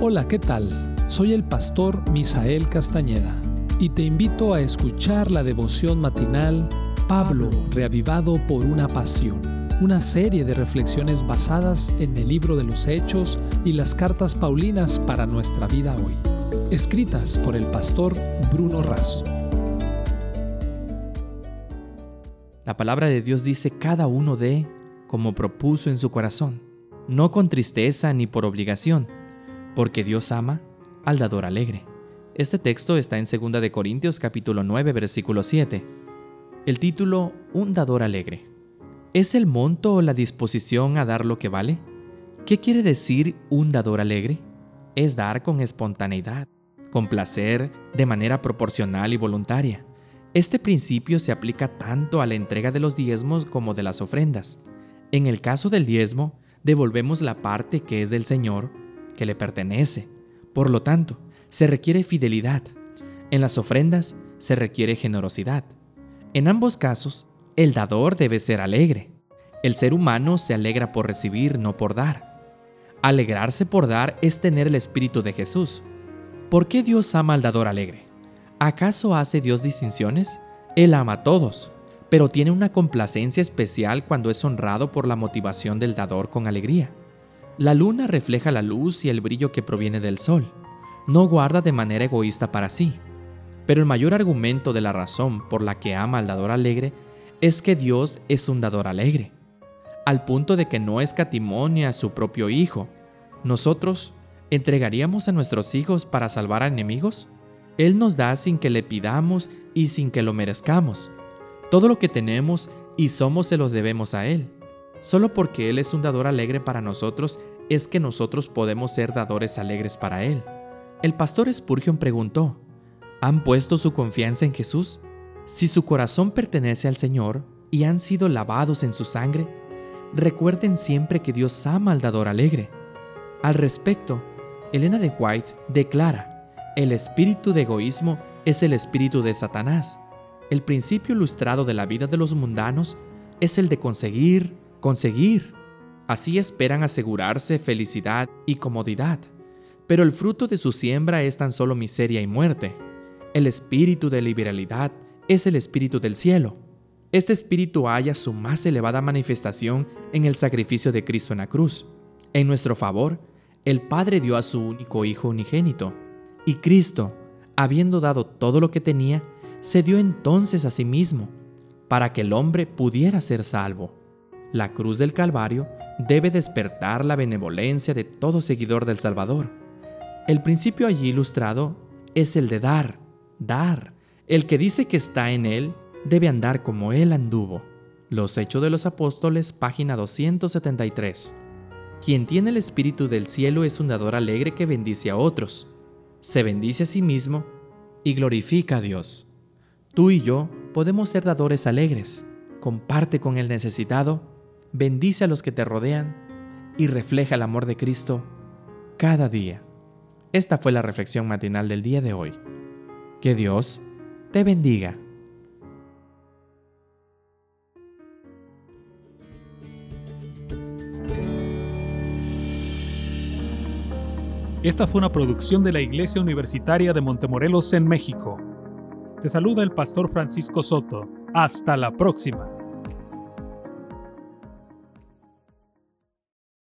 Hola, ¿qué tal? Soy el pastor Misael Castañeda y te invito a escuchar la devoción matinal Pablo, reavivado por una pasión, una serie de reflexiones basadas en el libro de los Hechos y las cartas Paulinas para nuestra vida hoy, escritas por el pastor Bruno Razo. La palabra de Dios dice cada uno de como propuso en su corazón, no con tristeza ni por obligación, porque Dios ama al dador alegre. Este texto está en 2 de Corintios capítulo 9 versículo 7. El título Un dador alegre. ¿Es el monto o la disposición a dar lo que vale? ¿Qué quiere decir un dador alegre? Es dar con espontaneidad, con placer, de manera proporcional y voluntaria. Este principio se aplica tanto a la entrega de los diezmos como de las ofrendas. En el caso del diezmo, devolvemos la parte que es del Señor que le pertenece. Por lo tanto, se requiere fidelidad. En las ofrendas se requiere generosidad. En ambos casos, el dador debe ser alegre. El ser humano se alegra por recibir, no por dar. Alegrarse por dar es tener el espíritu de Jesús. ¿Por qué Dios ama al dador alegre? ¿Acaso hace Dios distinciones? Él ama a todos, pero tiene una complacencia especial cuando es honrado por la motivación del dador con alegría. La luna refleja la luz y el brillo que proviene del sol. No guarda de manera egoísta para sí. Pero el mayor argumento de la razón por la que ama al dador alegre es que Dios es un dador alegre, al punto de que no escatimonia a su propio Hijo. ¿Nosotros entregaríamos a nuestros hijos para salvar a enemigos? Él nos da sin que le pidamos y sin que lo merezcamos. Todo lo que tenemos y somos se los debemos a Él. Solo porque Él es un dador alegre para nosotros es que nosotros podemos ser dadores alegres para Él. El pastor Spurgeon preguntó, ¿han puesto su confianza en Jesús? Si su corazón pertenece al Señor y han sido lavados en su sangre, recuerden siempre que Dios ama al dador alegre. Al respecto, Elena de White declara, el espíritu de egoísmo es el espíritu de Satanás. El principio ilustrado de la vida de los mundanos es el de conseguir, conseguir. Así esperan asegurarse felicidad y comodidad. Pero el fruto de su siembra es tan solo miseria y muerte. El espíritu de liberalidad es el espíritu del cielo. Este espíritu halla su más elevada manifestación en el sacrificio de Cristo en la cruz. En nuestro favor, el Padre dio a su único Hijo unigénito. Y Cristo, habiendo dado todo lo que tenía, se dio entonces a sí mismo, para que el hombre pudiera ser salvo la cruz del Calvario debe despertar la benevolencia de todo seguidor del Salvador. El principio allí ilustrado es el de dar, dar. El que dice que está en Él debe andar como Él anduvo. Los Hechos de los Apóstoles, página 273. Quien tiene el Espíritu del cielo es un dador alegre que bendice a otros, se bendice a sí mismo y glorifica a Dios. Tú y yo podemos ser dadores alegres. Comparte con el necesitado bendice a los que te rodean y refleja el amor de Cristo cada día. Esta fue la reflexión matinal del día de hoy. Que Dios te bendiga. Esta fue una producción de la Iglesia Universitaria de Montemorelos en México. Te saluda el pastor Francisco Soto. Hasta la próxima.